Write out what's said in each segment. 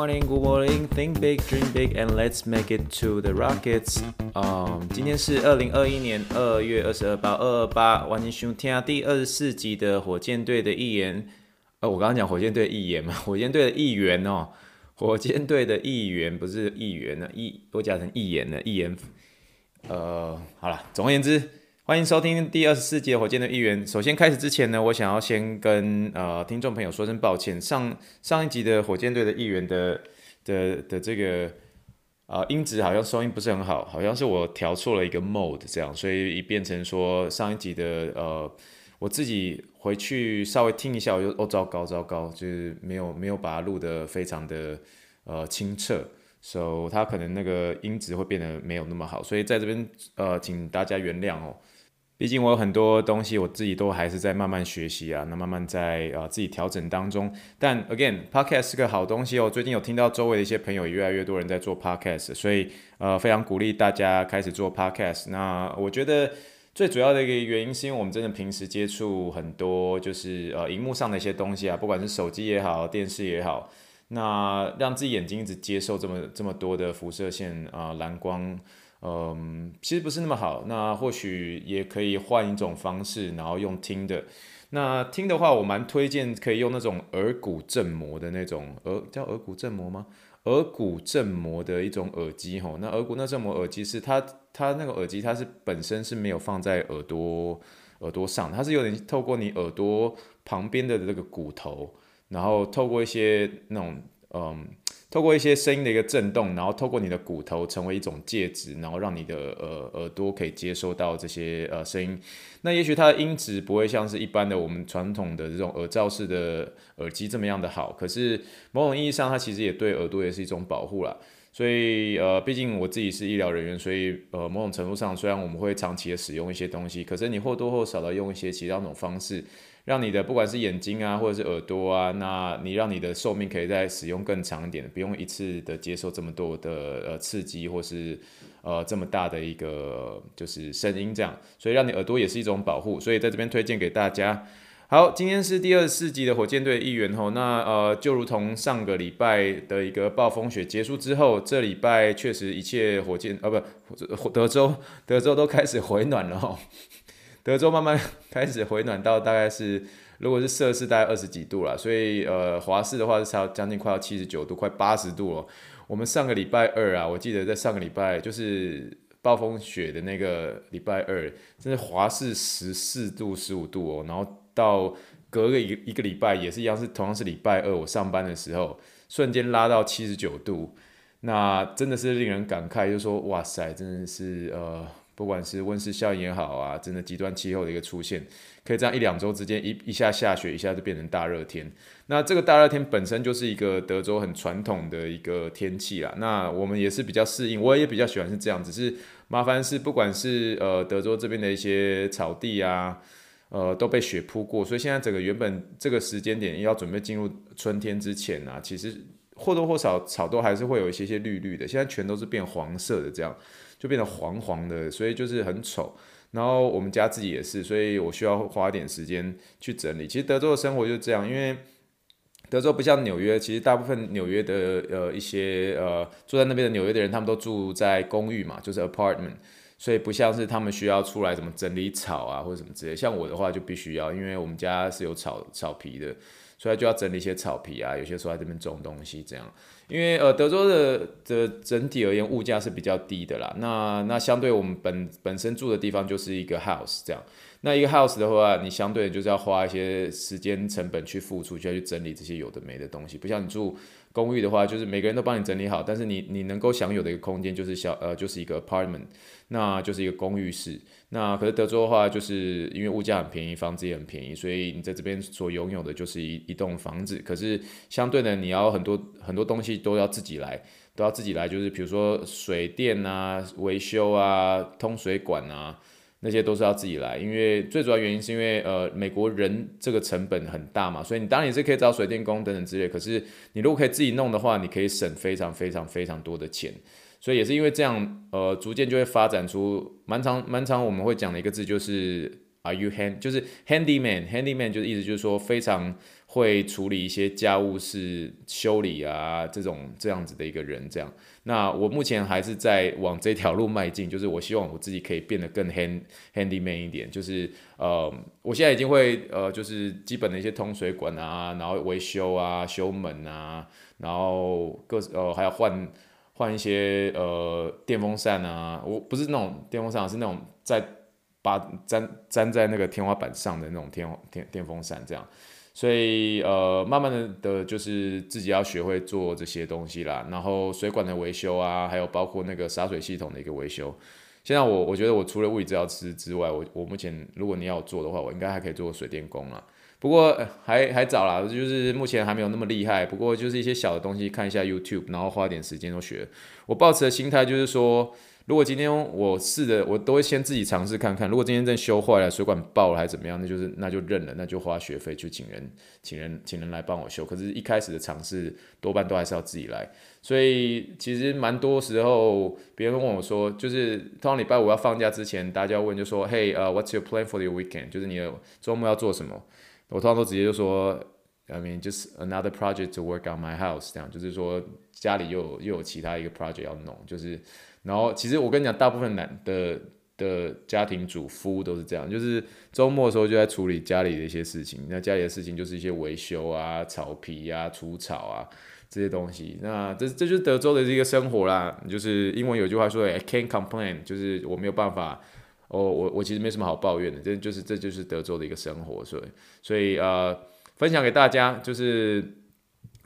Morning, good morning. Think big, dream big, and let's make it to the Rockets. 嗯，今天是二零二一年二月二十二号，二二八，欢迎收听第二十四集的火箭队的议员。呃，我刚刚讲火箭队议员嘛，火箭队的议员哦，火箭队的议员不是议员呢，议我讲成议员呢，议员。呃，好了，总而言之。欢迎收听第二十四集火箭的议员。首先开始之前呢，我想要先跟呃听众朋友说声抱歉。上上一集的火箭队的议员的的的这个呃音质好像收音不是很好，好像是我调错了一个 mode 这样，所以变成说上一集的呃我自己回去稍微听一下，我就哦糟糕糟糕，就是没有没有把它录得非常的呃清澈。所以它可能那个音质会变得没有那么好，所以在这边呃请大家原谅哦。毕竟我有很多东西我自己都还是在慢慢学习啊，那慢慢在、呃、自己调整当中。但 again，podcast 是个好东西哦。最近有听到周围的一些朋友越来越多人在做 podcast，所以呃非常鼓励大家开始做 podcast。那我觉得最主要的一个原因是因为我们真的平时接触很多就是呃荧幕上的一些东西啊，不管是手机也好，电视也好，那让自己眼睛一直接受这么这么多的辐射线啊、蓝光。嗯，其实不是那么好。那或许也可以换一种方式，然后用听的。那听的话，我蛮推荐可以用那种耳骨振膜的那种耳，叫耳骨振膜吗？耳骨振膜的一种耳机吼。那耳骨那振膜耳机是它，它那个耳机它是本身是没有放在耳朵耳朵上，它是有点透过你耳朵旁边的这个骨头，然后透过一些那种嗯。透过一些声音的一个震动，然后透过你的骨头成为一种介质，然后让你的呃耳朵可以接收到这些呃声音。那也许它的音质不会像是一般的我们传统的这种耳罩式的耳机这么样的好，可是某种意义上它其实也对耳朵也是一种保护啦。所以呃，毕竟我自己是医疗人员，所以呃某种程度上，虽然我们会长期的使用一些东西，可是你或多或少的用一些其他那种方式。让你的不管是眼睛啊，或者是耳朵啊，那你让你的寿命可以再使用更长一点，不用一次的接受这么多的呃刺激，或是呃这么大的一个就是声音这样，所以让你耳朵也是一种保护，所以在这边推荐给大家。好，今天是第二十四集的火箭队议员吼，那呃就如同上个礼拜的一个暴风雪结束之后，这礼拜确实一切火箭啊不德州德州都开始回暖了吼。德州慢慢开始回暖到大概是，如果是摄氏大概二十几度了，所以呃华氏的话是差将近快要七十九度，快八十度了。我们上个礼拜二啊，我记得在上个礼拜就是暴风雪的那个礼拜二，真是华氏十四度、十五度哦。然后到隔个一一个礼拜也是一样，是同样是礼拜二我上班的时候，瞬间拉到七十九度，那真的是令人感慨，就是说哇塞，真的是呃。不管是温室效应也好啊，真的极端气候的一个出现，可以这样一两周之间一一下下雪，一下就变成大热天。那这个大热天本身就是一个德州很传统的一个天气啦。那我们也是比较适应，我也比较喜欢是这样。只是麻烦是，不管是呃德州这边的一些草地啊，呃都被雪铺过，所以现在整个原本这个时间点要准备进入春天之前啊，其实或多或少草都还是会有一些些绿绿的。现在全都是变黄色的这样。就变得黄黄的，所以就是很丑。然后我们家自己也是，所以我需要花点时间去整理。其实德州的生活就是这样，因为德州不像纽约，其实大部分纽约的呃一些呃住在那边的纽约的人，他们都住在公寓嘛，就是 apartment，所以不像是他们需要出来怎么整理草啊或者什么之类。像我的话就必须要，因为我们家是有草草皮的。所以就要整理一些草皮啊，有些时候在这边种东西这样。因为呃，德州的的整体而言物价是比较低的啦。那那相对我们本本身住的地方就是一个 house 这样。那一个 house 的话，你相对就是要花一些时间成本去付出，就要去整理这些有的没的东西。不像你住公寓的话，就是每个人都帮你整理好，但是你你能够享有的一个空间就是小呃就是一个 apartment，那就是一个公寓式。那可是德州的话，就是因为物价很便宜，房子也很便宜，所以你在这边所拥有的就是一一栋房子。可是相对的，你要很多很多东西都要自己来，都要自己来，就是比如说水电啊、维修啊、通水管啊，那些都是要自己来，因为最主要原因是因为呃美国人这个成本很大嘛，所以你当然也是可以找水电工等等之类，可是你如果可以自己弄的话，你可以省非常非常非常多的钱，所以也是因为这样，呃，逐渐就会发展出蛮长蛮长我们会讲的一个字就是 Are you hand 就是 handyman，handyman 就是意思就是说非常。会处理一些家务事、修理啊，这种这样子的一个人，这样。那我目前还是在往这条路迈进，就是我希望我自己可以变得更 hand handyman 一点，就是呃，我现在已经会呃，就是基本的一些通水管啊，然后维修啊、修门啊，然后各呃还要换换一些呃电风扇啊，我不是那种电风扇，是那种在把粘粘在那个天花板上的那种电电电风扇这样。所以呃，慢慢的的，就是自己要学会做这些东西啦。然后水管的维修啊，还有包括那个洒水系统的一个维修。现在我我觉得我除了物理治疗师之外，我我目前如果你要做的话，我应该还可以做水电工啦。不过还还早啦，就是目前还没有那么厉害。不过就是一些小的东西，看一下 YouTube，然后花点时间都学。我抱持的心态就是说。如果今天我试的，我都会先自己尝试看看。如果今天真修坏了，水管爆了还是怎么样，那就是那就认了，那就花学费去请人，请人请人来帮我修。可是，一开始的尝试多半都还是要自己来。所以，其实蛮多时候，别人问我说，就是通常礼拜五要放假之前，大家问就说，Hey，呃、，What's your plan for your weekend？就是你的周末要做什么？我通常都直接就说，I mean just another project to work on my house，这样就是说家里又有又有其他一个 project 要弄，就是。然后，其实我跟你讲，大部分男的的家庭主妇都是这样，就是周末的时候就在处理家里的一些事情。那家里的事情就是一些维修啊、草皮啊、除草啊这些东西。那这这就是德州的一个生活啦。就是英文有句话说，I can't complain，就是我没有办法。哦，我我其实没什么好抱怨的，这就是这就是德州的一个生活。所以，所以呃，分享给大家就是。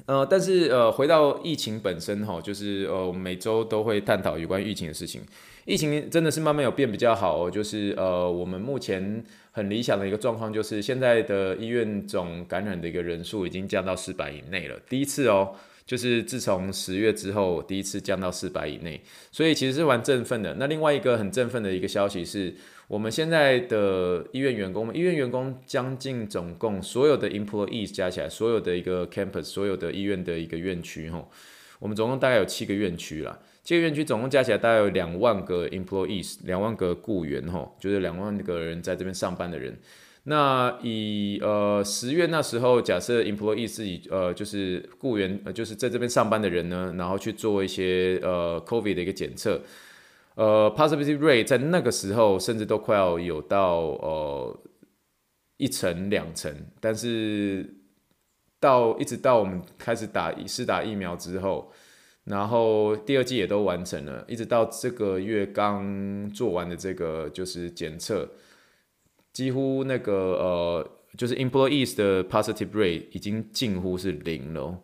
呃，但是呃，回到疫情本身哈，就是呃，我们每周都会探讨有关疫情的事情。疫情真的是慢慢有变比较好哦，就是呃，我们目前很理想的一个状况，就是现在的医院总感染的一个人数已经降到四百以内了，第一次哦，就是自从十月之后第一次降到四百以内，所以其实是蛮振奋的。那另外一个很振奋的一个消息是。我们现在的医院员工们，医院员工将近总共所有的 employees 加起来，所有的一个 campus，所有的医院的一个院区，吼，我们总共大概有七个院区啦。七个院区总共加起来大概有两万个 employees，两万个雇员，吼，就是两万个人在这边上班的人。那以呃十月那时候，假设 employees 自己呃就是雇员，呃就是在这边上班的人呢，然后去做一些呃 COVID 的一个检测。呃，positivity rate 在那个时候甚至都快要有到呃一成两成，但是到一直到我们开始打试打疫苗之后，然后第二季也都完成了，一直到这个月刚做完的这个就是检测，几乎那个呃就是 employees 的 positive rate 已经近乎是零了。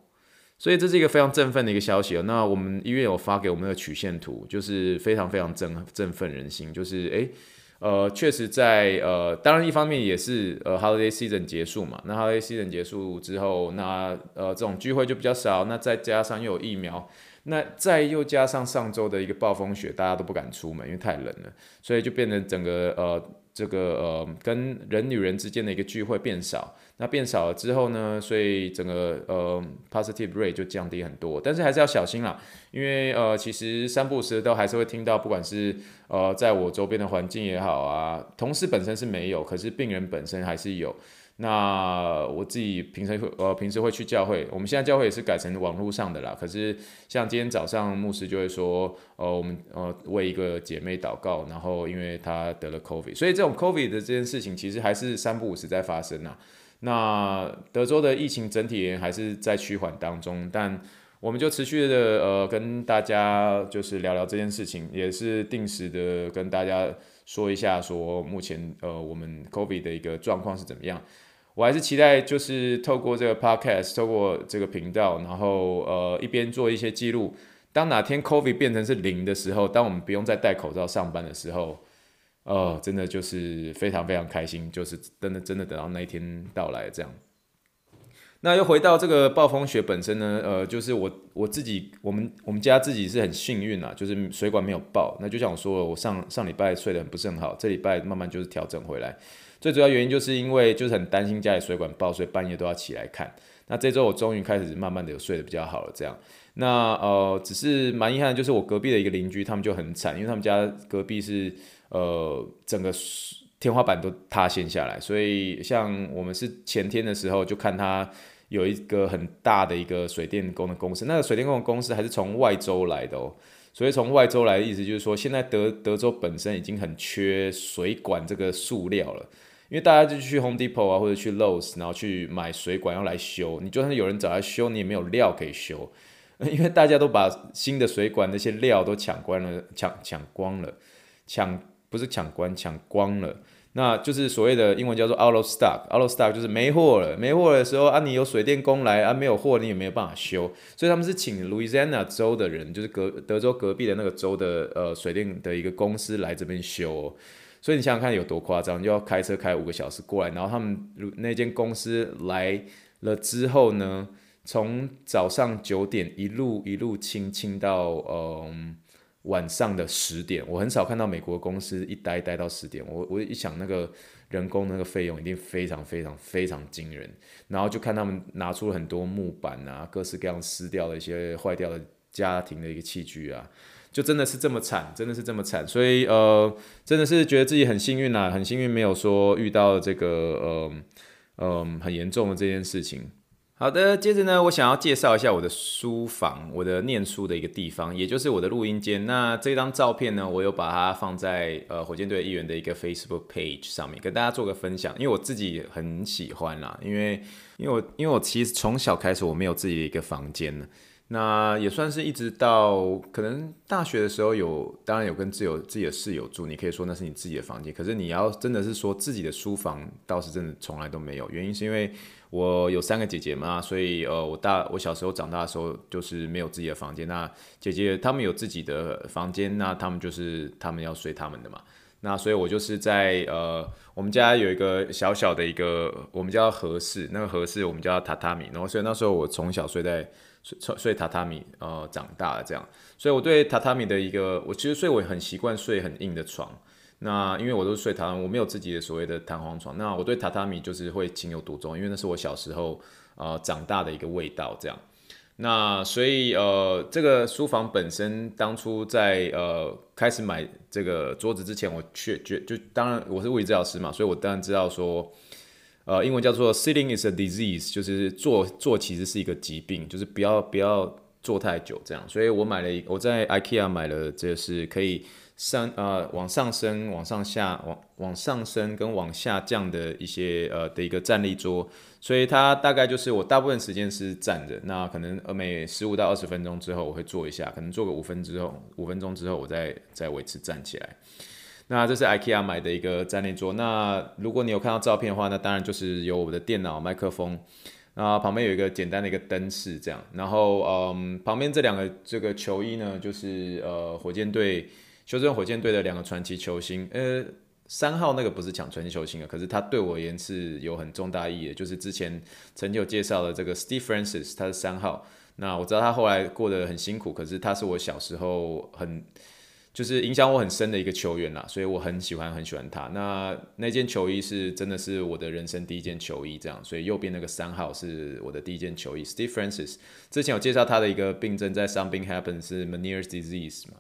所以这是一个非常振奋的一个消息哦。那我们医院有发给我们的曲线图，就是非常非常振振奋人心。就是诶，呃，确实在呃，当然一方面也是呃，holiday season 结束嘛。那 holiday season 结束之后，那呃，这种聚会就比较少。那再加上又有疫苗，那再又加上上周的一个暴风雪，大家都不敢出门，因为太冷了，所以就变成整个呃。这个呃，跟人与人之间的一个聚会变少，那变少了之后呢，所以整个呃 positive rate 就降低很多，但是还是要小心啦，因为呃，其实三不时都还是会听到，不管是呃，在我周边的环境也好啊，同事本身是没有，可是病人本身还是有。那我自己平时会呃平时会去教会，我们现在教会也是改成网络上的啦。可是像今天早上牧师就会说，呃我们呃为一个姐妹祷告，然后因为她得了 COVID，所以这种 COVID 的这件事情其实还是三不五时在发生呐。那德州的疫情整体还是在趋缓当中，但我们就持续的呃跟大家就是聊聊这件事情，也是定时的跟大家说一下说目前呃我们 COVID 的一个状况是怎么样。我还是期待，就是透过这个 podcast，透过这个频道，然后呃一边做一些记录。当哪天 COVID 变成是零的时候，当我们不用再戴口罩上班的时候，呃，真的就是非常非常开心，就是真的真的等到那一天到来这样。那又回到这个暴风雪本身呢，呃，就是我我自己，我们我们家自己是很幸运啊，就是水管没有爆。那就像我说了，我上上礼拜睡得很不是很好，这礼拜慢慢就是调整回来。最主要原因就是因为就是很担心家里水管爆，所以半夜都要起来看。那这周我终于开始慢慢的有睡得比较好了，这样。那呃，只是蛮遗憾，就是我隔壁的一个邻居，他们就很惨，因为他们家隔壁是呃整个天花板都塌陷下来，所以像我们是前天的时候就看他。有一个很大的一个水电工的公司，那个水电工的公司还是从外州来的哦，所以从外州来的意思就是说，现在德德州本身已经很缺水管这个塑料了，因为大家就去 Home Depot 啊或者去 Lowe's，然后去买水管要来修，你就算有人找来修，你也没有料可以修，因为大家都把新的水管那些料都抢光了，抢抢光了，抢不是抢光，抢光了。那就是所谓的英文叫做 out of stock，out of stock 就是没货了，没货的时候啊，你有水电工来啊，没有货你也没有办法修，所以他们是请 Louisiana 州的人，就是隔德州隔壁的那个州的呃水电的一个公司来这边修，所以你想想看有多夸张，就要开车开五个小时过来，然后他们那间公司来了之后呢，从早上九点一路一路清清到嗯。晚上的十点，我很少看到美国公司一待待到十点。我我一想那个人工那个费用一定非常非常非常惊人。然后就看他们拿出了很多木板啊，各式各样撕掉的一些坏掉的家庭的一个器具啊，就真的是这么惨，真的是这么惨。所以呃，真的是觉得自己很幸运啊，很幸运没有说遇到这个呃呃很严重的这件事情。好的，接着呢，我想要介绍一下我的书房，我的念书的一个地方，也就是我的录音间。那这张照片呢，我有把它放在呃火箭队议员的一个 Facebook page 上面，跟大家做个分享。因为我自己很喜欢啦，因为因为我因为我其实从小开始我没有自己的一个房间呢。那也算是一直到可能大学的时候有，当然有跟自有自己的室友住，你可以说那是你自己的房间。可是你要真的是说自己的书房，倒是真的从来都没有。原因是因为我有三个姐姐嘛，所以呃，我大我小时候长大的时候就是没有自己的房间。那姐姐她们有自己的房间，那她们就是她们要睡她们的嘛。那所以我就是在呃，我们家有一个小小的一个，我们叫和室，那个和室我们叫榻榻米。然后所以那时候我从小睡在。睡睡榻榻米，呃，长大了这样，所以我对榻榻米的一个，我其实睡我很习惯睡很硬的床。那因为我都是睡榻榻米，我没有自己的所谓的弹簧床。那我对榻榻米就是会情有独钟，因为那是我小时候呃长大的一个味道这样。那所以呃，这个书房本身当初在呃开始买这个桌子之前，我确觉就当然我是物理治疗师嘛，所以我当然知道说。呃，英文叫做 sitting is a disease，就是坐坐其实是一个疾病，就是不要不要坐太久这样。所以我买了，我在 IKEA 买了，这是可以上呃往上升、往上下、往往上升跟往下降的一些呃的一个站立桌。所以它大概就是我大部分时间是站着，那可能每十五到二十分钟之后我会坐一下，可能坐个五分之后，五分钟之后我再再维持站起来。那这是 IKEA 买的一个站立桌。那如果你有看到照片的话，那当然就是有我的电脑、麦克风，那旁边有一个简单的一个灯饰这样。然后，嗯，旁边这两个这个球衣呢，就是呃火箭队休斯顿火箭队的两个传奇球星。呃，三号那个不是抢传奇球星啊，可是他对我而言是有很重大意义的，就是之前曾经有介绍的这个 Steve Francis，他是三号。那我知道他后来过得很辛苦，可是他是我小时候很。就是影响我很深的一个球员啦，所以我很喜欢很喜欢他。那那件球衣是真的是我的人生第一件球衣，这样。所以右边那个三号是我的第一件球衣，Steve Francis。之前有介绍他的一个病症，在 Something Happens 是 Meniere's disease 嘛。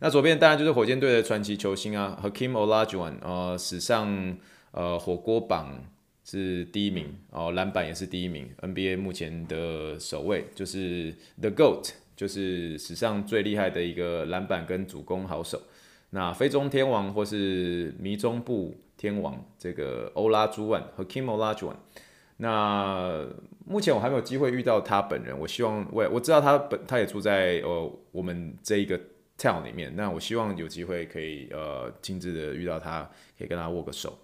那左边当然就是火箭队的传奇球星啊，Hakeem Olajuwon，呃，史上呃火锅榜是第一名哦，篮板也是第一名，NBA 目前的首位就是 The GOAT。就是史上最厉害的一个篮板跟主攻好手，那非中天王或是迷中部天王这个欧拉朱万和 Hakeem Olajuwon，那目前我还没有机会遇到他本人，我希望我我知道他本他也住在呃我们这一个 town 里面，那我希望有机会可以呃亲自的遇到他，可以跟他握个手，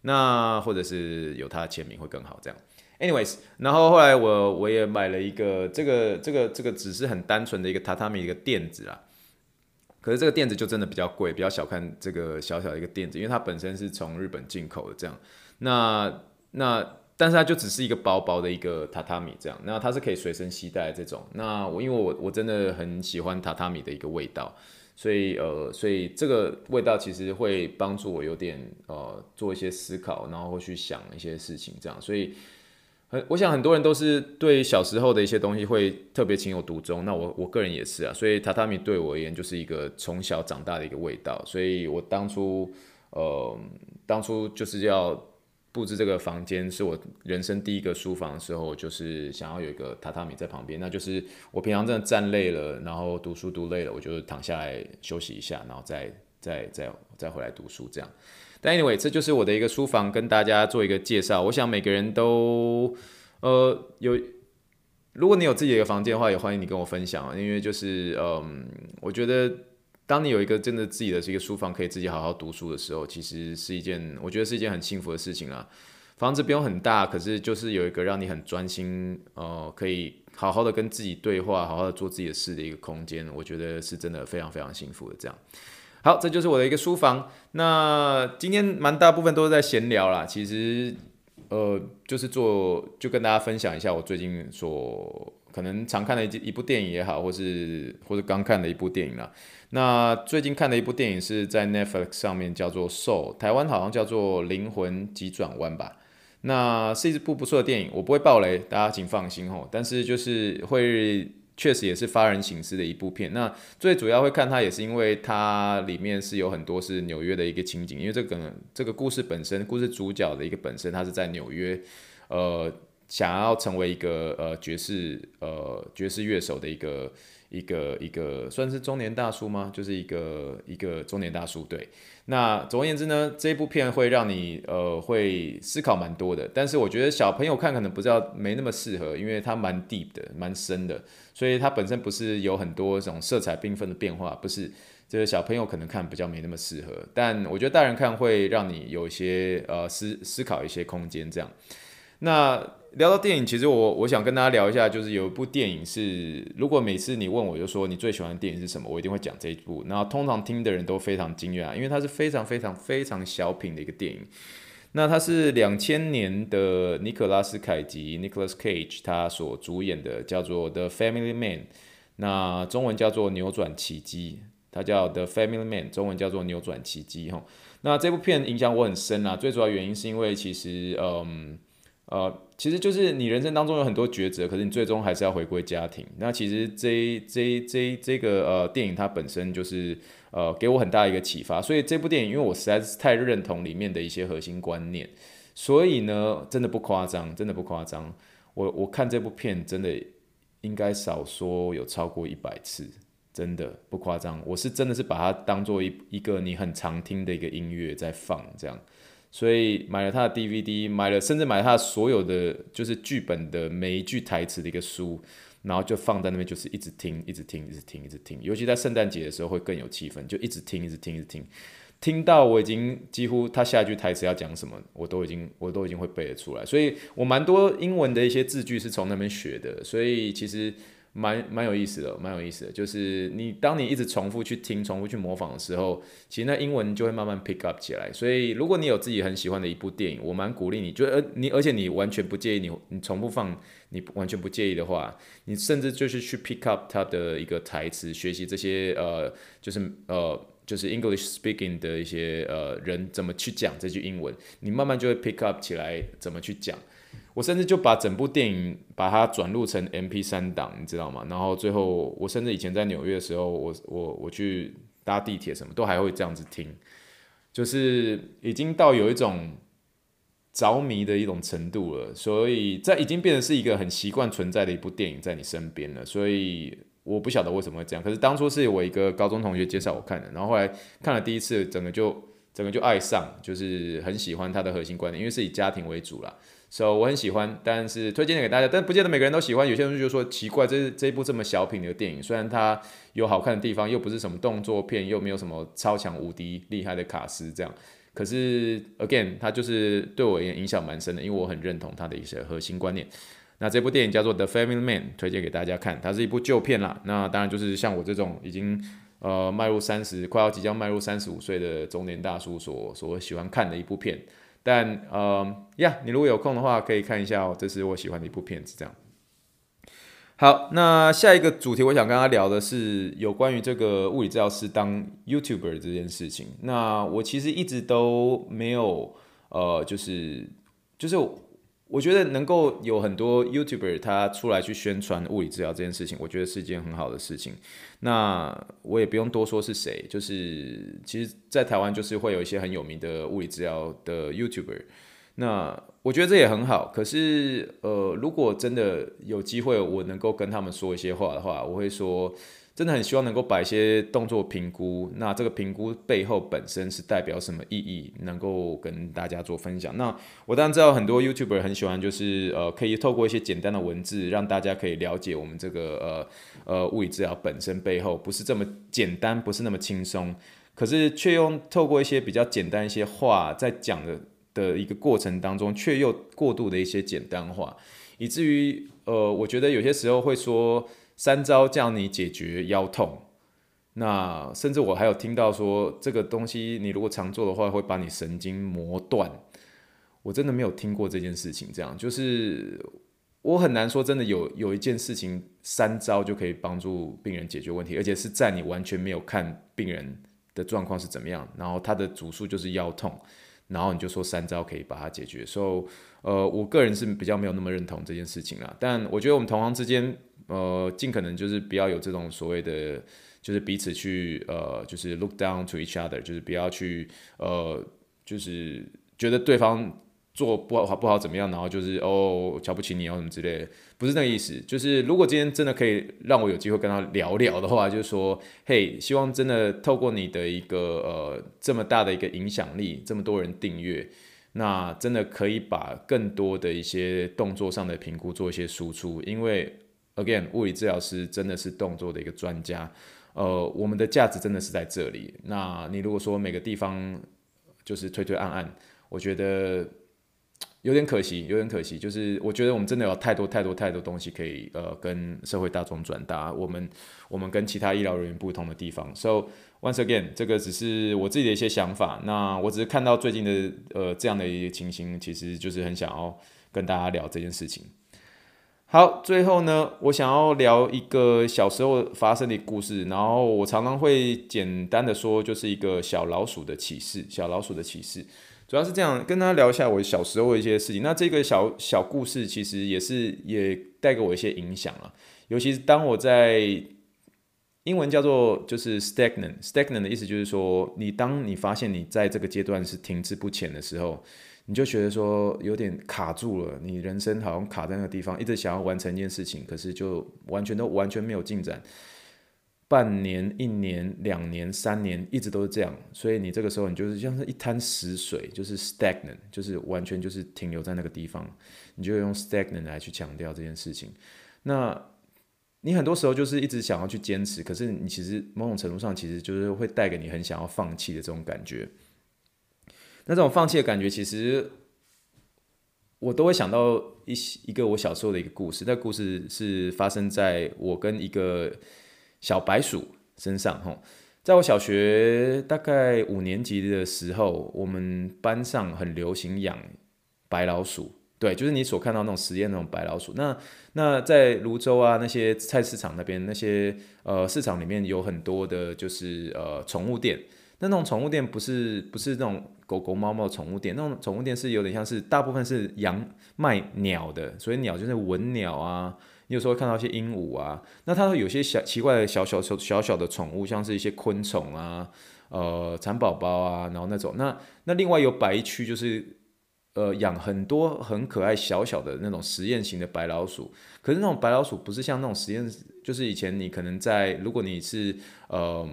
那或者是有他的签名会更好这样。Anyways，然后后来我我也买了一个这个这个这个只是很单纯的一个榻榻米一个垫子啦，可是这个垫子就真的比较贵，比较小看这个小小的一个垫子，因为它本身是从日本进口的这样。那那但是它就只是一个薄薄的一个榻榻米这样，那它是可以随身携带这种。那我因为我我真的很喜欢榻榻米的一个味道，所以呃，所以这个味道其实会帮助我有点呃做一些思考，然后会去想一些事情这样。所以很我想很多人都是对小时候的一些东西会特别情有独钟，那我我个人也是啊。所以榻榻米对我而言就是一个从小长大的一个味道，所以我当初呃当初就是要。布置这个房间是我人生第一个书房的时候，就是想要有一个榻榻米在旁边。那就是我平常真的站累了，然后读书读累了，我就躺下来休息一下，然后再再再再回来读书这样。但 anyway，这就是我的一个书房，跟大家做一个介绍。我想每个人都呃有，如果你有自己的一个房间的话，也欢迎你跟我分享，因为就是嗯，我觉得。当你有一个真的自己的这个书房，可以自己好好读书的时候，其实是一件我觉得是一件很幸福的事情啦。房子不用很大，可是就是有一个让你很专心，呃，可以好好的跟自己对话，好好的做自己的事的一个空间，我觉得是真的非常非常幸福的。这样，好，这就是我的一个书房。那今天蛮大部分都是在闲聊啦，其实呃，就是做就跟大家分享一下我最近所。可能常看的一一部电影也好，或是或者刚看的一部电影啦。那最近看的一部电影是在 Netflix 上面，叫做《Soul》，台湾好像叫做《灵魂急转弯》吧。那是一部不错的电影，我不会爆雷，大家请放心吼。但是就是会确实也是发人省思的一部片。那最主要会看它，也是因为它里面是有很多是纽约的一个情景，因为这个这个故事本身，故事主角的一个本身，它是在纽约，呃。想要成为一个呃爵士呃爵士乐手的一个一个一个算是中年大叔吗？就是一个一个中年大叔。对，那总而言之呢，这部片会让你呃会思考蛮多的。但是我觉得小朋友看可能不知道没那么适合，因为它蛮 deep 的，蛮深的，所以它本身不是有很多这种色彩缤纷的变化，不是，这个小朋友可能看比较没那么适合。但我觉得大人看会让你有一些呃思思考一些空间这样。那聊到电影，其实我我想跟大家聊一下，就是有一部电影是，如果每次你问我就说你最喜欢的电影是什么，我一定会讲这一部。然后通常听的人都非常惊讶，因为它是非常非常非常小品的一个电影。那它是两千年的尼可拉斯凯奇 （Nicholas Cage） 他所主演的，叫做《The Family Man》，那中文叫做《扭转奇迹》，它叫《The Family Man》，中文叫做《扭转奇迹》哈。那这部片影响我很深啊，最主要原因是因为其实嗯。呃，其实就是你人生当中有很多抉择，可是你最终还是要回归家庭。那其实这这这这个呃电影它本身就是呃给我很大一个启发。所以这部电影，因为我实在是太认同里面的一些核心观念，所以呢，真的不夸张，真的不夸张。我我看这部片真的应该少说有超过一百次，真的不夸张。我是真的是把它当做一一个你很常听的一个音乐在放这样。所以买了他的 DVD，买了甚至买了他所有的就是剧本的每一句台词的一个书，然后就放在那边，就是一直听，一直听，一直听，一直听。尤其在圣诞节的时候会更有气氛，就一直听，一直听，一直听，听到我已经几乎他下一句台词要讲什么，我都已经我都已经会背得出来。所以我蛮多英文的一些字句是从那边学的，所以其实。蛮蛮有意思的，蛮有意思的，就是你当你一直重复去听、重复去模仿的时候，其实那英文就会慢慢 pick up 起来。所以如果你有自己很喜欢的一部电影，我蛮鼓励你，就而你而且你完全不介意你你重复放，你完全不介意的话，你甚至就是去 pick up 它的一个台词，学习这些呃，就是呃，就是 English speaking 的一些呃人怎么去讲这句英文，你慢慢就会 pick up 起来怎么去讲。我甚至就把整部电影把它转录成 MP3 档，你知道吗？然后最后我甚至以前在纽约的时候，我我我去搭地铁什么都还会这样子听，就是已经到有一种着迷的一种程度了。所以这已经变成是一个很习惯存在的一部电影在你身边了。所以我不晓得为什么会这样，可是当初是我一个高中同学介绍我看的，然后后来看了第一次，整个就整个就爱上，就是很喜欢它的核心观点，因为是以家庭为主啦。所、so, 我很喜欢，但是推荐给大家，但不见得每个人都喜欢。有些人就说奇怪，这这一部这么小品的电影，虽然它有好看的地方，又不是什么动作片，又没有什么超强无敌厉害的卡司这样，可是 again，它就是对我也影响蛮深的，因为我很认同它的一些核心观念。那这部电影叫做《The Family Man》，推荐给大家看。它是一部旧片啦，那当然就是像我这种已经呃迈入三十，快要即将迈入三十五岁的中年大叔所所喜欢看的一部片。但呃呀，你如果有空的话，可以看一下哦，这是我喜欢的一部片子，这样。好，那下一个主题，我想跟他聊的是有关于这个物理治疗师当 YouTuber 这件事情。那我其实一直都没有，呃，就是就是我觉得能够有很多 YouTuber 他出来去宣传物理治疗这件事情，我觉得是一件很好的事情。那我也不用多说是谁，就是其实，在台湾就是会有一些很有名的物理治疗的 YouTuber。那我觉得这也很好，可是呃，如果真的有机会，我能够跟他们说一些话的话，我会说，真的很希望能够把一些动作评估，那这个评估背后本身是代表什么意义，能够跟大家做分享。那我当然知道很多 YouTuber 很喜欢，就是呃，可以透过一些简单的文字，让大家可以了解我们这个呃呃物理治疗本身背后不是这么简单，不是那么轻松，可是却用透过一些比较简单一些话在讲的。的一个过程当中，却又过度的一些简单化，以至于呃，我觉得有些时候会说三招叫你解决腰痛，那甚至我还有听到说这个东西你如果常做的话会把你神经磨断，我真的没有听过这件事情。这样就是我很难说真的有有一件事情三招就可以帮助病人解决问题，而且是在你完全没有看病人的状况是怎么样，然后他的主诉就是腰痛。然后你就说三招可以把它解决，所以呃，我个人是比较没有那么认同这件事情啦。但我觉得我们同行之间，呃，尽可能就是不要有这种所谓的，就是彼此去呃，就是 look down to each other，就是不要去呃，就是觉得对方。做不好不好怎么样，然后就是哦，瞧不起你哦什么之类的，不是那个意思。就是如果今天真的可以让我有机会跟他聊聊的话，就是说，嘿，希望真的透过你的一个呃这么大的一个影响力，这么多人订阅，那真的可以把更多的一些动作上的评估做一些输出。因为 again，物理治疗师真的是动作的一个专家，呃，我们的价值真的是在这里。那你如果说每个地方就是推推按按，我觉得。有点可惜，有点可惜，就是我觉得我们真的有太多太多太多东西可以呃跟社会大众转达，我们我们跟其他医疗人员不同的地方。So once again，这个只是我自己的一些想法。那我只是看到最近的呃这样的一个情形，其实就是很想要跟大家聊这件事情。好，最后呢，我想要聊一个小时候发生的故事，然后我常常会简单的说，就是一个小老鼠的启示，小老鼠的启示。主要是这样，跟大家聊一下我小时候的一些事情。那这个小小故事其实也是也带给我一些影响啊。尤其是当我在英文叫做就是 stagnant，stagnant 的意思就是说，你当你发现你在这个阶段是停滞不前的时候，你就觉得说有点卡住了，你人生好像卡在那个地方，一直想要完成一件事情，可是就完全都完全没有进展。半年、一年、两年、三年，一直都是这样，所以你这个时候你就是像是一滩死水，就是 stagnant，就是完全就是停留在那个地方，你就用 stagnant 来去强调这件事情。那你很多时候就是一直想要去坚持，可是你其实某种程度上其实就是会带给你很想要放弃的这种感觉。那这种放弃的感觉，其实我都会想到一一个我小时候的一个故事，那故事是发生在我跟一个。小白鼠身上，吼，在我小学大概五年级的时候，我们班上很流行养白老鼠，对，就是你所看到那种实验那种白老鼠。那那在泸州啊那些菜市场那边，那些呃市场里面有很多的，就是呃宠物店。那种宠物店不是不是那种狗狗猫猫宠物店，那种宠物店是有点像是大部分是养卖鸟的，所以鸟就是文鸟啊。你有时候会看到一些鹦鹉啊，那它会有些小奇怪的小小小小小的宠物，像是一些昆虫啊，呃，蚕宝宝啊，然后那种，那那另外有白一区就是，呃，养很多很可爱小小的那种实验型的白老鼠。可是那种白老鼠不是像那种实验，就是以前你可能在，如果你是呃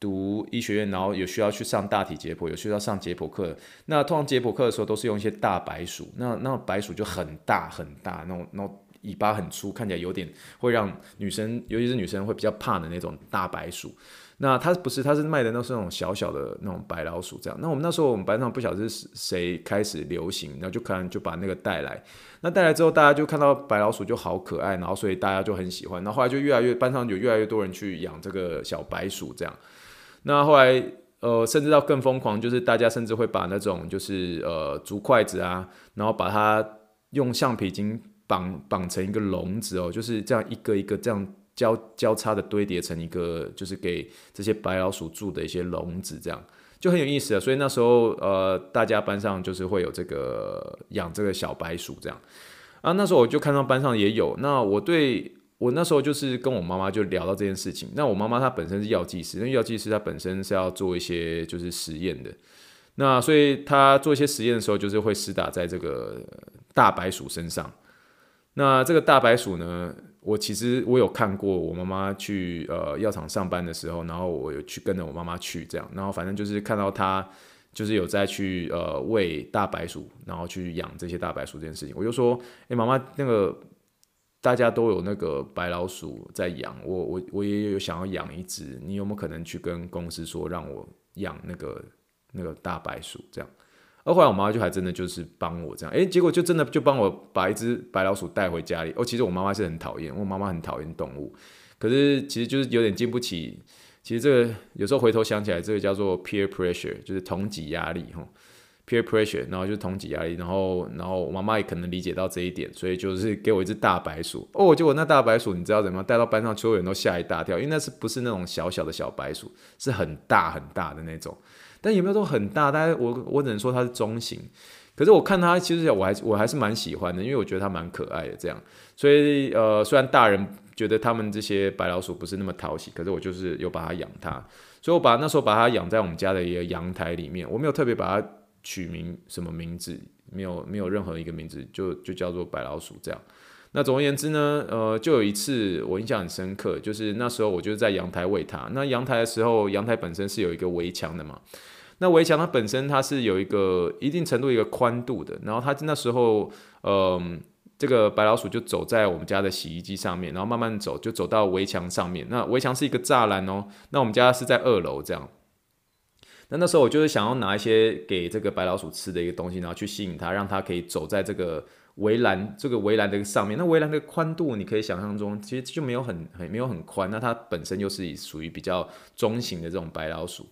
读医学院，然后有需要去上大体解剖，有需要上解剖课，那通常解剖课的时候都是用一些大白鼠，那那种白鼠就很大很大，那种那种。尾巴很粗，看起来有点会让女生，尤其是女生会比较怕的那种大白鼠。那它不是，它是卖的都是那种小小的那种白老鼠这样。那我们那时候我们班上不晓得是谁开始流行，然后就可能就把那个带来。那带来之后，大家就看到白老鼠就好可爱，然后所以大家就很喜欢。然后后来就越来越班上有越来越多人去养这个小白鼠这样。那后来呃，甚至到更疯狂，就是大家甚至会把那种就是呃竹筷子啊，然后把它用橡皮筋绑绑成一个笼子哦，就是这样一个一个这样交交叉的堆叠成一个，就是给这些白老鼠住的一些笼子，这样就很有意思啊。所以那时候呃，大家班上就是会有这个养这个小白鼠这样啊。那时候我就看到班上也有，那我对。我那时候就是跟我妈妈就聊到这件事情。那我妈妈她本身是药剂师，因为药剂师她本身是要做一些就是实验的。那所以她做一些实验的时候，就是会施打在这个大白鼠身上。那这个大白鼠呢，我其实我有看过我妈妈去呃药厂上班的时候，然后我有去跟着我妈妈去这样，然后反正就是看到她就是有在去呃喂大白鼠，然后去养这些大白鼠这件事情，我就说，哎，妈妈那个。大家都有那个白老鼠在养，我我我也有想要养一只，你有没有可能去跟公司说让我养那个那个大白鼠这样？而后来我妈就还真的就是帮我这样，诶，结果就真的就帮我把一只白老鼠带回家里。哦，其实我妈妈是很讨厌，我妈妈很讨厌动物，可是其实就是有点经不起。其实这个有时候回头想起来，这个叫做 peer pressure，就是同级压力哈。Peer pressure，然后就是同级压力，然后然后我妈妈也可能理解到这一点，所以就是给我一只大白鼠哦，结果那大白鼠你知道怎么？带到班上，所有人都吓一大跳，因为那是不是那种小小的小白鼠，是很大很大的那种，但有没有说很大？大家我我只能说它是中型，可是我看它其实我还我还是蛮喜欢的，因为我觉得它蛮可爱的这样，所以呃虽然大人觉得他们这些白老鼠不是那么讨喜，可是我就是有把它养它，所以我把那时候把它养在我们家的一个阳台里面，我没有特别把它。取名什么名字？没有，没有任何一个名字，就就叫做白老鼠这样。那总而言之呢，呃，就有一次我印象很深刻，就是那时候我就是在阳台喂它。那阳台的时候，阳台本身是有一个围墙的嘛。那围墙它本身它是有一个一定程度一个宽度的。然后它那时候，嗯、这个白老鼠就走在我们家的洗衣机上面，然后慢慢走，就走到围墙上面。那围墙是一个栅栏哦。那我们家是在二楼这样。那那时候我就是想要拿一些给这个白老鼠吃的一个东西，然后去吸引它，让它可以走在这个围栏这个围栏的上面。那围栏的宽度你可以想象中，其实就没有很很没有很宽。那它本身又是属于比较中型的这种白老鼠。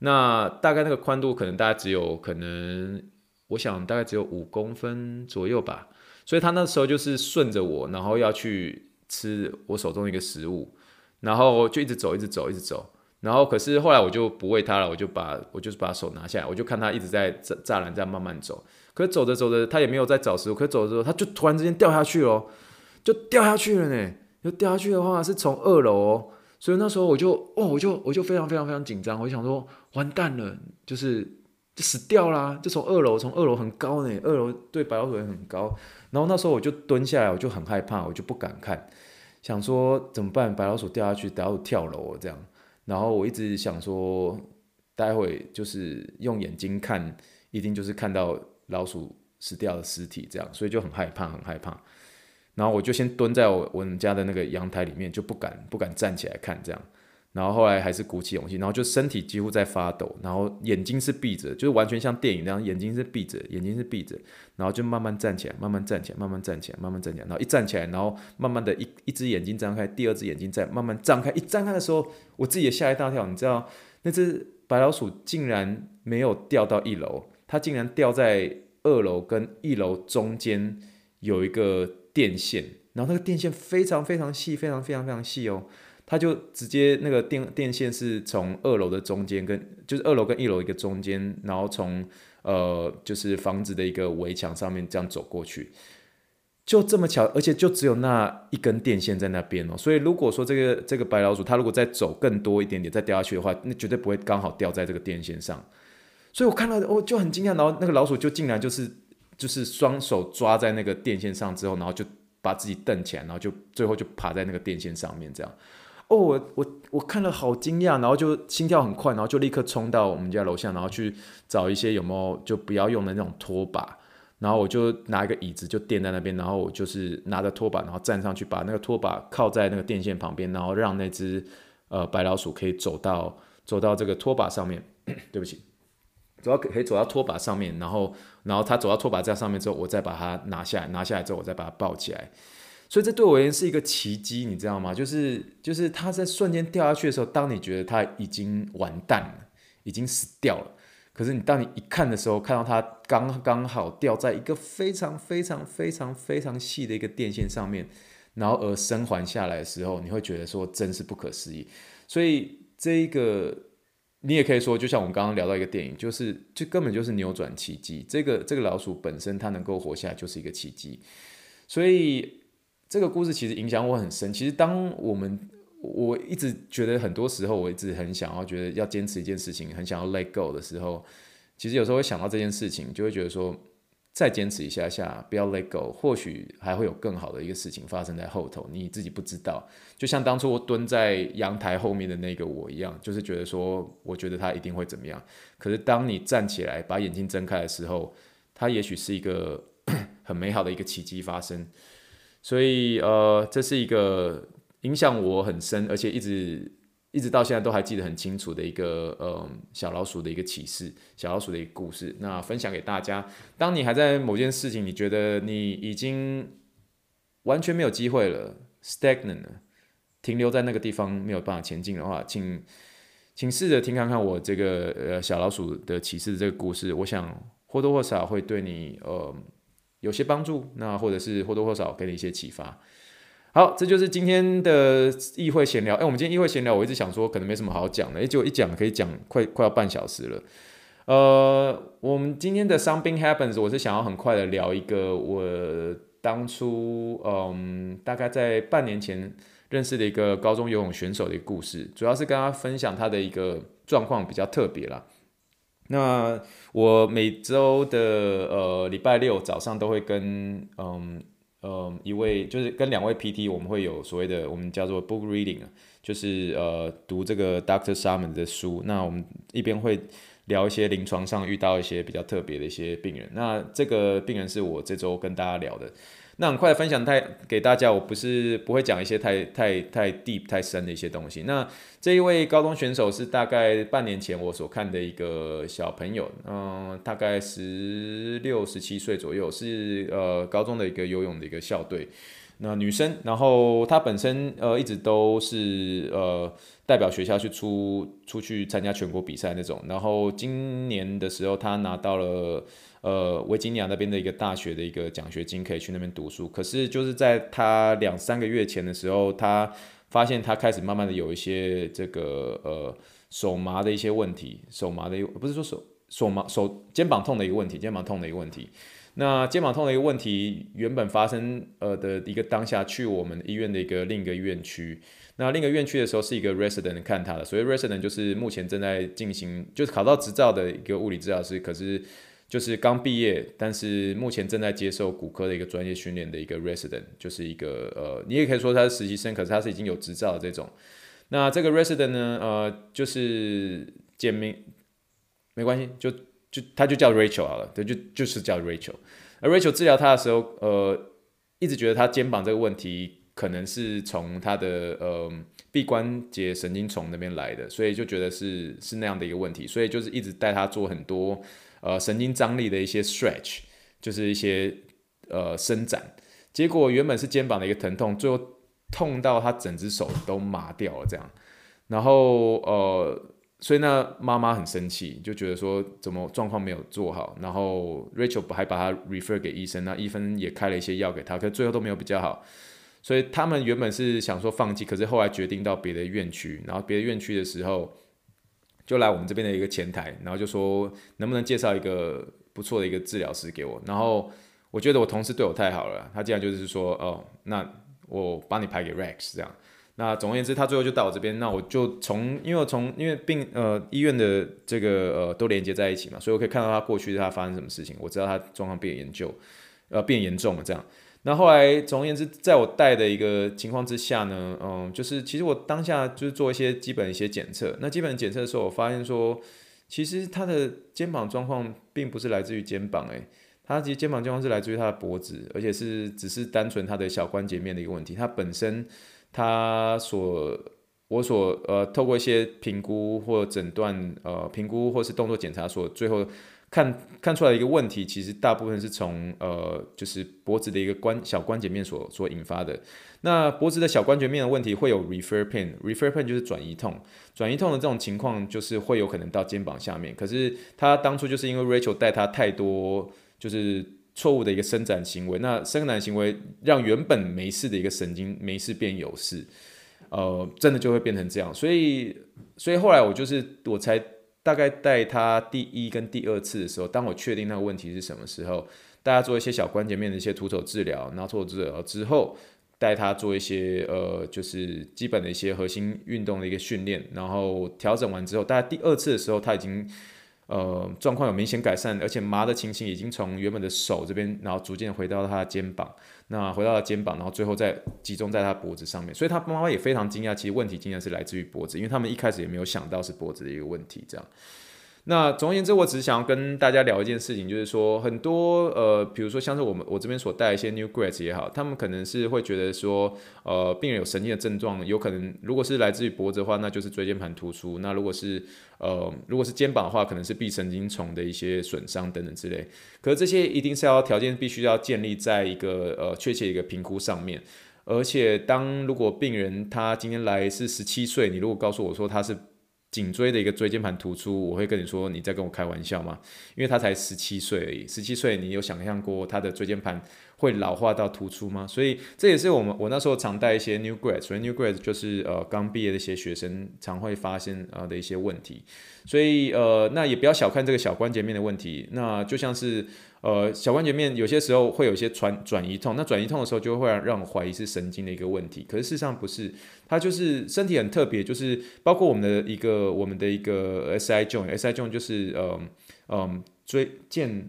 那大概那个宽度可能大概只有可能，我想大概只有五公分左右吧。所以它那时候就是顺着我，然后要去吃我手中的一个食物，然后就一直走，一直走，一直走。然后，可是后来我就不喂它了，我就把我就是把手拿下来，我就看它一直在栅栅栏这样慢慢走。可是走着走着，它也没有在找食物，可是走着走着，它就突然之间掉下去了，就掉下去了呢。就掉下去的话是从二楼哦，所以那时候我就哦，我就我就非常非常非常紧张，我就想说完蛋了，就是就死掉啦，就从二楼，从二楼很高呢，二楼对白老鼠也很高。然后那时候我就蹲下来，我就很害怕，我就不敢看，想说怎么办？白老鼠掉下去，白老鼠跳楼这样。然后我一直想说，待会就是用眼睛看，一定就是看到老鼠死掉的尸体这样，所以就很害怕，很害怕。然后我就先蹲在我我们家的那个阳台里面，就不敢不敢站起来看这样。然后后来还是鼓起勇气，然后就身体几乎在发抖，然后眼睛是闭着，就是完全像电影那样，眼睛是闭着，眼睛是闭着，然后就慢慢站起来，慢慢站起来，慢慢站起来，慢慢站起来，然后一站起来，然后慢慢的一一只眼睛张开，第二只眼睛再慢慢张开，一张开的时候，我自己也吓一大跳，你知道，那只白老鼠竟然没有掉到一楼，它竟然掉在二楼跟一楼中间有一个电线，然后那个电线非常非常细，非常非常非常细哦。他就直接那个电电线是从二楼的中间跟就是二楼跟一楼一个中间，然后从呃就是房子的一个围墙上面这样走过去，就这么巧，而且就只有那一根电线在那边哦。所以如果说这个这个白老鼠它如果再走更多一点点再掉下去的话，那绝对不会刚好掉在这个电线上。所以我看到我就很惊讶，然后那个老鼠就竟然就是就是双手抓在那个电线上之后，然后就把自己蹬起来，然后就最后就爬在那个电线上面这样。哦，我我我看了好惊讶，然后就心跳很快，然后就立刻冲到我们家楼下，然后去找一些有没有就不要用的那种拖把，然后我就拿一个椅子就垫在那边，然后我就是拿着拖把，然后站上去把那个拖把靠在那个电线旁边，然后让那只呃白老鼠可以走到走到这个拖把上面，对不起，走到可以走到拖把上面，然后然后它走到拖把架上面之后，我再把它拿下来，拿下来之后我再把它抱起来。所以这对我而言是一个奇迹，你知道吗？就是就是它在瞬间掉下去的时候，当你觉得它已经完蛋了，已经死掉了。可是你当你一看的时候，看到它刚刚好掉在一个非常非常非常非常细的一个电线上面，然后而生还下来的时候，你会觉得说真是不可思议。所以这一个你也可以说，就像我们刚刚聊到一个电影，就是就根本就是扭转奇迹。这个这个老鼠本身它能够活下来就是一个奇迹。所以这个故事其实影响我很深。其实当我们我一直觉得很多时候，我一直很想要觉得要坚持一件事情，很想要 let go 的时候，其实有时候会想到这件事情，就会觉得说，再坚持一下下，不要 let go，或许还会有更好的一个事情发生在后头，你自己不知道。就像当初我蹲在阳台后面的那个我一样，就是觉得说，我觉得他一定会怎么样。可是当你站起来，把眼睛睁开的时候，它也许是一个 很美好的一个奇迹发生。所以，呃，这是一个。影响我很深，而且一直一直到现在都还记得很清楚的一个呃小老鼠的一个启示，小老鼠的一个故事。那分享给大家，当你还在某件事情，你觉得你已经完全没有机会了，stagnant 了，停留在那个地方没有办法前进的话，请请试着听看看我这个呃小老鼠的启示这个故事，我想或多或少会对你呃有些帮助，那或者是或多或少给你一些启发。好，这就是今天的议会闲聊。哎，我们今天议会闲聊，我一直想说可能没什么好讲的，哎，结果一讲可以讲快快要半小时了。呃，我们今天的 Something Happens，我是想要很快的聊一个我当初嗯，大概在半年前认识的一个高中游泳选手的一个故事，主要是跟他分享他的一个状况比较特别啦。那我每周的呃礼拜六早上都会跟嗯。呃，一位就是跟两位 PT，我们会有所谓的我们叫做 book reading 啊，就是呃读这个 doctor salmon 的书。那我们一边会聊一些临床上遇到一些比较特别的一些病人。那这个病人是我这周跟大家聊的。那很快分享太给大家，我不是不会讲一些太太太 deep 太深的一些东西。那这一位高中选手是大概半年前我所看的一个小朋友，嗯、大概十六十七岁左右，是呃高中的一个游泳的一个校队，那女生，然后她本身呃一直都是呃代表学校去出出去参加全国比赛那种，然后今年的时候她拿到了。呃，维吉尼亚那边的一个大学的一个奖学金，可以去那边读书。可是就是在他两三个月前的时候，他发现他开始慢慢的有一些这个呃手麻的一些问题，手麻的不是说手手麻手肩膀痛的一个问题，肩膀痛的一个问题。那肩膀痛的一个问题，原本发生呃的一个当下，去我们医院的一个另一个院区。那另一个院区的时候，是一个 resident 看他的，所以 resident 就是目前正在进行，就是考到执照的一个物理治疗师，可是。就是刚毕业，但是目前正在接受骨科的一个专业训练的一个 resident，就是一个呃，你也可以说他是实习生，可是他是已经有执照的这种。那这个 resident 呢，呃，就是简明，没关系，就就他就叫 Rachel 好了，对，就就是叫 Rachel。而 Rachel 治疗他的时候，呃，一直觉得他肩膀这个问题可能是从他的呃臂关节神经丛那边来的，所以就觉得是是那样的一个问题，所以就是一直带他做很多。呃，神经张力的一些 stretch，就是一些呃伸展，结果原本是肩膀的一个疼痛，最后痛到他整只手都麻掉了这样，然后呃，所以呢，妈妈很生气，就觉得说怎么状况没有做好，然后 Rachel 还把他 refer 给医生，那医生也开了一些药给他，可最后都没有比较好，所以他们原本是想说放弃，可是后来决定到别的院区，然后别的院区的时候。就来我们这边的一个前台，然后就说能不能介绍一个不错的一个治疗师给我。然后我觉得我同事对我太好了，他竟然就是说哦，那我帮你排给 Rex 这样。那总而言之，他最后就到我这边。那我就从因为从因为病呃医院的这个呃都连接在一起嘛，所以我可以看到他过去他发生什么事情，我知道他状况变严重，呃变严重了这样。那后来，总而言之，在我带的一个情况之下呢，嗯，就是其实我当下就是做一些基本一些检测。那基本检测的时候，我发现说，其实他的肩膀状况并不是来自于肩膀，诶，他其实肩膀状况是来自于他的脖子，而且是只是单纯他的小关节面的一个问题。他本身他所我所呃透过一些评估或诊断呃评估或是动作检查所最后看看出来一个问题，其实大部分是从呃，就是脖子的一个关小关节面所所引发的。那脖子的小关节面的问题会有 refer pain，refer pain 就是转移痛，转移痛的这种情况就是会有可能到肩膀下面。可是他当初就是因为 Rachel 带他太多就是错误的一个伸展行为，那伸展行为让原本没事的一个神经没事变有事。呃，真的就会变成这样，所以，所以后来我就是我才大概带他第一跟第二次的时候，当我确定那个问题是什么时候，大家做一些小关节面的一些徒手治疗，然后徒手治疗之后，带他做一些呃，就是基本的一些核心运动的一个训练，然后调整完之后，大概第二次的时候，他已经。呃，状况有明显改善，而且麻的情形已经从原本的手这边，然后逐渐回到他的肩膀，那回到了肩膀，然后最后再集中在他脖子上面。所以他妈妈也非常惊讶，其实问题竟然是来自于脖子，因为他们一开始也没有想到是脖子的一个问题，这样。那总而言之，我只是想要跟大家聊一件事情，就是说很多呃，比如说像是我们我这边所带一些 new grads 也好，他们可能是会觉得说，呃，病人有神经的症状，有可能如果是来自于脖子的话，那就是椎间盘突出；那如果是呃如果是肩膀的话，可能是臂神经丛的一些损伤等等之类。可是这些一定是要条件必须要建立在一个呃确切一个评估上面，而且当如果病人他今天来是十七岁，你如果告诉我说他是。颈椎的一个椎间盘突出，我会跟你说，你在跟我开玩笑吗？因为他才十七岁而已，十七岁你有想象过他的椎间盘会老化到突出吗？所以这也是我们我那时候常带一些 new grads，所以 new grads 就是呃刚毕业的一些学生常会发现呃的一些问题，所以呃那也不要小看这个小关节面的问题，那就像是。呃，小关节面有些时候会有一些转转移痛，那转移痛的时候就会让让我怀疑是神经的一个问题，可是事实上不是，它就是身体很特别，就是包括我们的一个我们的一个 SI joint，SI joint 就是嗯嗯椎腱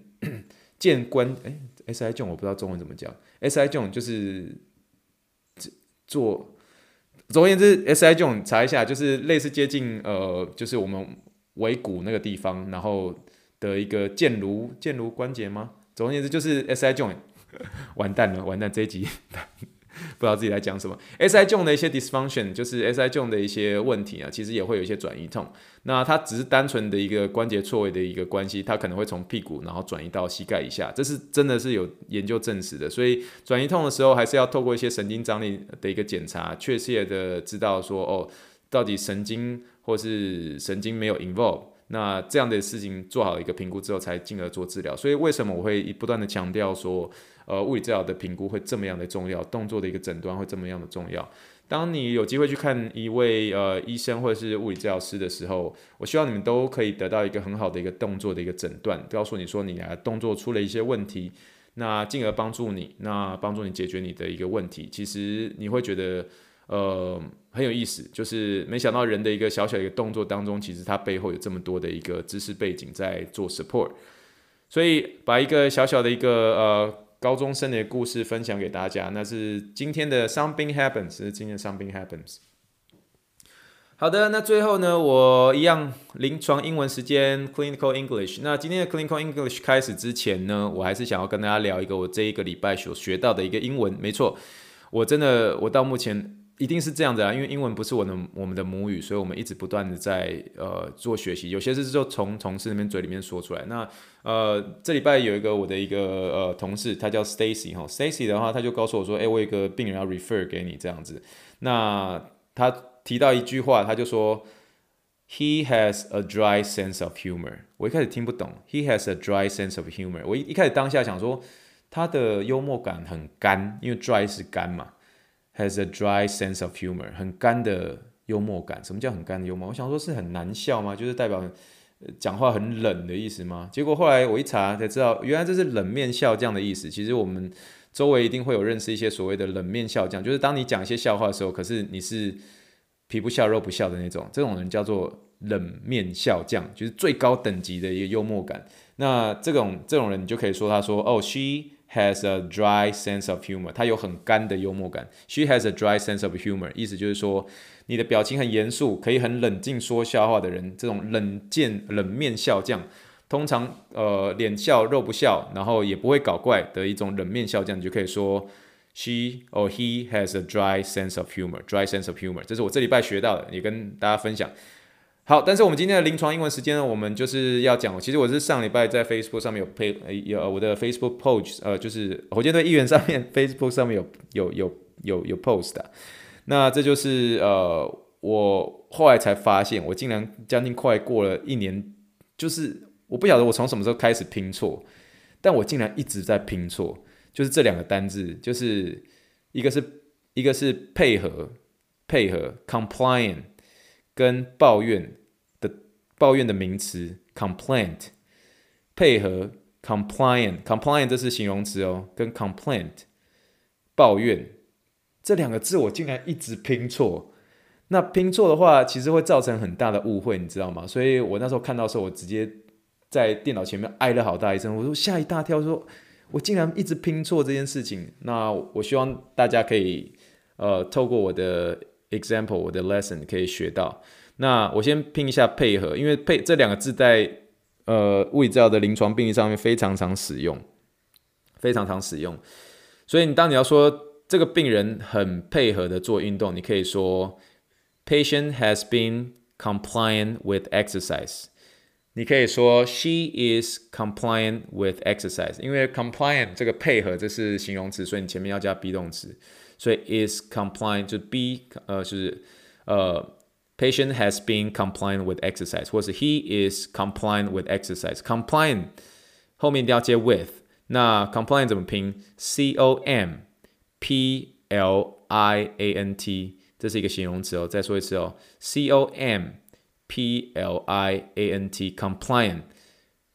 腱关哎，SI joint 我不知道中文怎么讲，SI joint 就是做，总而言之，SI joint 查一下，就是类似接近呃，就是我们尾骨那个地方，然后。的一个腱颅腱颅关节吗？总而言之就是 SI joint，完蛋了，完蛋，这一集 不知道自己在讲什么。SI joint 的一些 dysfunction，就是 SI joint 的一些问题啊，其实也会有一些转移痛。那它只是单纯的一个关节错位的一个关系，它可能会从屁股然后转移到膝盖以下，这是真的是有研究证实的。所以转移痛的时候，还是要透过一些神经张力的一个检查，确切的知道说哦，到底神经或是神经没有 involve。那这样的事情做好一个评估之后，才进而做治疗。所以为什么我会不断的强调说，呃，物理治疗的评估会这么样的重要，动作的一个诊断会这么样的重要。当你有机会去看一位呃医生或者是物理治疗师的时候，我希望你们都可以得到一个很好的一个动作的一个诊断，告诉你说你啊动作出了一些问题，那进而帮助你，那帮助你解决你的一个问题。其实你会觉得。呃，很有意思，就是没想到人的一个小小一个动作当中，其实它背后有这么多的一个知识背景在做 support。所以把一个小小的一个呃高中生的故事分享给大家，那是今天的 Something Happens，是今天的 Something Happens。好的，那最后呢，我一样临床英文时间 Clinical English。那今天的 Clinical English 开始之前呢，我还是想要跟大家聊一个我这一个礼拜所学到的一个英文。没错，我真的我到目前。一定是这样子啊，因为英文不是我的我们的母语，所以我们一直不断的在呃做学习。有些事就从同事那边嘴里面说出来。那呃这礼拜有一个我的一个呃同事，他叫 Stacy 哈，Stacy 的话他就告诉我说，哎，我有一个病人要 refer 给你这样子。那他提到一句话，他就说，He has a dry sense of humor。我一开始听不懂，He has a dry sense of humor。我一一开始当下想说，他的幽默感很干，因为 dry 是干嘛。Has a dry sense of humor，很干的幽默感。什么叫很干的幽默？我想说是很难笑吗？就是代表讲话很冷的意思吗？结果后来我一查才知道，原来这是冷面笑匠的意思。其实我们周围一定会有认识一些所谓的冷面笑匠，就是当你讲一些笑话的时候，可是你是皮不笑肉不笑的那种，这种人叫做冷面笑匠，就是最高等级的一个幽默感。那这种这种人，你就可以说他说哦，she。Has a dry sense of humor，他有很干的幽默感。She has a dry sense of humor，意思就是说，你的表情很严肃，可以很冷静说笑话的人，这种冷剑冷面笑匠，通常呃脸笑肉不笑，然后也不会搞怪的一种冷面笑匠，你就可以说 she or he has a dry sense of humor，dry sense of humor，这是我这礼拜学到的，也跟大家分享。好，但是我们今天的临床英文时间呢，我们就是要讲。其实我是上礼拜在 Facebook 上面有配有我的 Facebook post，呃，就是火箭队议员上面 Facebook 上面有有有有有 post 的。那这就是呃，我后来才发现，我竟然将近快过了一年，就是我不晓得我从什么时候开始拼错，但我竟然一直在拼错，就是这两个单字，就是一个是一个是配合配合 compliant 跟抱怨的。抱怨的名词 complaint 配合 compliant compliant 这是形容词哦，跟 complaint 抱怨这两个字我竟然一直拼错，那拼错的话其实会造成很大的误会，你知道吗？所以我那时候看到时候，我直接在电脑前面挨了好大一声，我说吓一大跳，说我竟然一直拼错这件事情。那我希望大家可以呃透过我的 example 我的 lesson 可以学到。那我先拼一下配合，因为配这两个字在呃物理治疗的临床病例上面非常常使用，非常常使用。所以你当你要说这个病人很配合的做运动，你可以说 Patient has been compliant with exercise。你可以说 She is compliant with exercise。因为 compliant 这个配合这是形容词，所以你前面要加 be 动词，所以 is compliant 就 be 呃就是呃。Patient has been compliant with exercise，或是 he is compliant with exercise。compliant 后面一定要接 with。那 compliant 怎么拼？C O M P L I A N T，这是一个形容词哦。再说一次哦，C O M P L I A N T，compliant。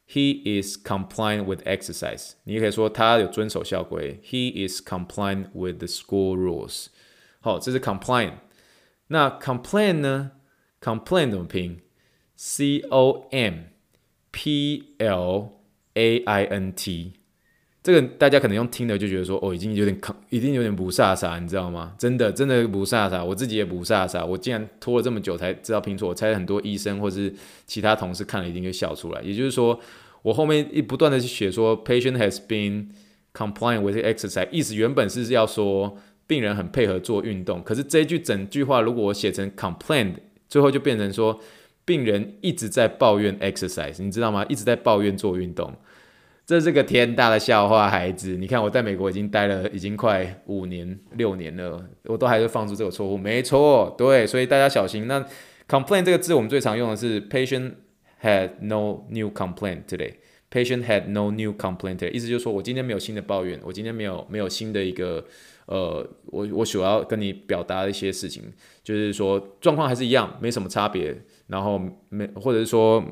He is compliant with exercise。你也可以说他有遵守校规。He is compliant with the school rules。好，这是 compliant。那 complain 呢？complain 怎么拼？C O M P L A I N T， 这个大家可能用听的就觉得说，哦，已经有点抗，已经有点不飒飒，你知道吗？真的，真的不飒飒，我自己也不飒飒，我竟然拖了这么久才知道拼错，我猜很多医生或是其他同事看了一定会笑出来。也就是说，我后面一不断的去写说，patient has been compliant with exercise，意思原本是要说病人很配合做运动，可是这一句整句话如果我写成 complained，。最后就变成说，病人一直在抱怨 exercise，你知道吗？一直在抱怨做运动，这是个天大的笑话，孩子。你看我在美国已经待了，已经快五年、六年了，我都还是放出这个错误。没错，对，所以大家小心。那 complain 这个字，我们最常用的是 patient had no new complaint today。patient had no new complaint today，意思就是说我今天没有新的抱怨，我今天没有没有新的一个。呃，我我所要跟你表达的一些事情，就是说状况还是一样，没什么差别，然后没或者是说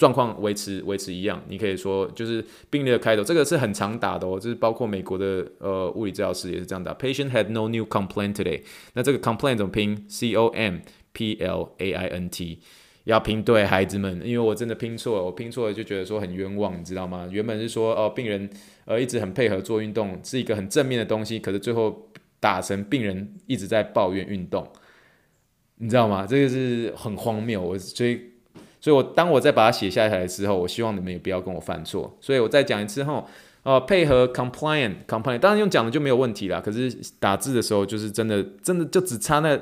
状况维持维持一样，你可以说就是病例的开头，这个是很常打的哦，就是包括美国的呃物理治疗师也是这样打，Patient had no new complaint today。那这个 complaint 怎么拼？C O M P L A I N T。要拼对，孩子们，因为我真的拼错了，我拼错了就觉得说很冤枉，你知道吗？原本是说哦，病人呃一直很配合做运动，是一个很正面的东西，可是最后打成病人一直在抱怨运动，你知道吗？这个是很荒谬。我所以，所以我当我再把它写下来的时候，我希望你们也不要跟我犯错。所以我再讲一次后，呃，配合 compliant compliant，当然用讲的就没有问题啦。可是打字的时候，就是真的真的就只差那。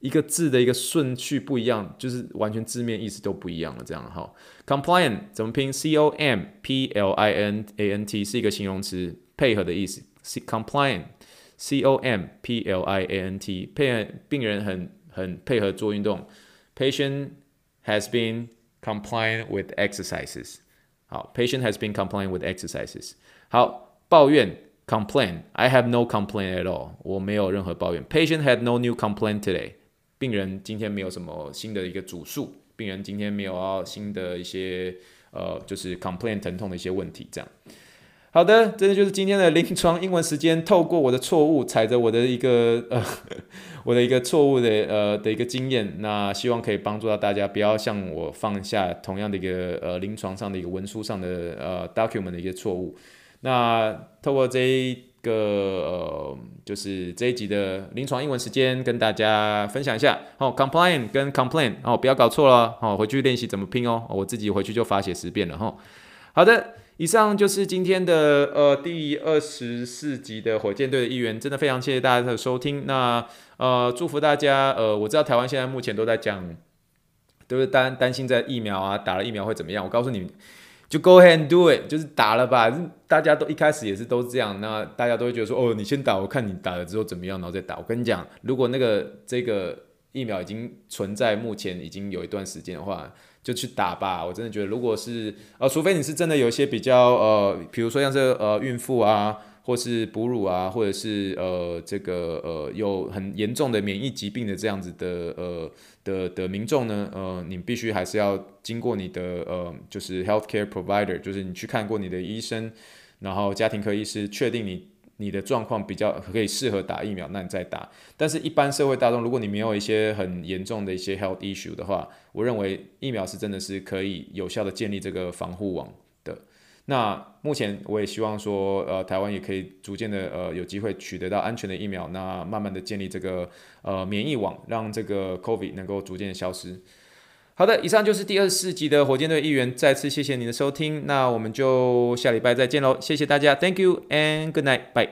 一个字的一个顺序不一样，就是完全字面意思都不一样了。这样哈，compliant 怎么拼？C O M P L I N A N T 是一个形容词，配合的意思。compliant，C O M P L I A N T，配合病人很很配合做运动。Patient has been compliant with exercises。好，patient has been compliant with exercises。好，抱怨 complain，I have no complaint at all，我没有任何抱怨。Patient had no new complaint today。病人今天没有什么新的一个主诉，病人今天没有要新的一些呃，就是 complain 疼痛的一些问题，这样。好的，这就是今天的临床英文时间。透过我的错误，踩着我的一个 呃，我的一个错误的呃的一个经验，那希望可以帮助到大家，不要像我放下同样的一个呃临床上的一个文书上的呃 document 的一些错误。那透过这一。个呃，就是这一集的临床英文时间，跟大家分享一下。哦，complain 跟 complain 哦，不要搞错了。哦，回去练习怎么拼哦。我自己回去就罚写十遍了哈。好的，以上就是今天的呃第二十四集的火箭队的议员，真的非常谢谢大家的收听。那呃，祝福大家。呃，我知道台湾现在目前都在讲都是担担心在疫苗啊，打了疫苗会怎么样？我告诉你，就 go ahead and do it，就是打了吧。大家都一开始也是都这样，那大家都会觉得说，哦，你先打，我看你打了之后怎么样，然后再打。我跟你讲，如果那个这个疫苗已经存在，目前已经有一段时间的话，就去打吧。我真的觉得，如果是呃，除非你是真的有一些比较呃，比如说像这呃孕妇啊。或是哺乳啊，或者是呃这个呃有很严重的免疫疾病的这样子的呃的的民众呢，呃你必须还是要经过你的呃就是 healthcare provider，就是你去看过你的医生，然后家庭科医师确定你你的状况比较可以适合打疫苗，那你再打。但是，一般社会大众，如果你没有一些很严重的一些 health issue 的话，我认为疫苗是真的是可以有效的建立这个防护网的。那目前我也希望说，呃，台湾也可以逐渐的，呃，有机会取得到安全的疫苗，那慢慢的建立这个，呃，免疫网，让这个 COVID 能够逐渐消失。好的，以上就是第二十四集的火箭队议员，再次谢谢您的收听，那我们就下礼拜再见喽，谢谢大家，Thank you and good night, bye.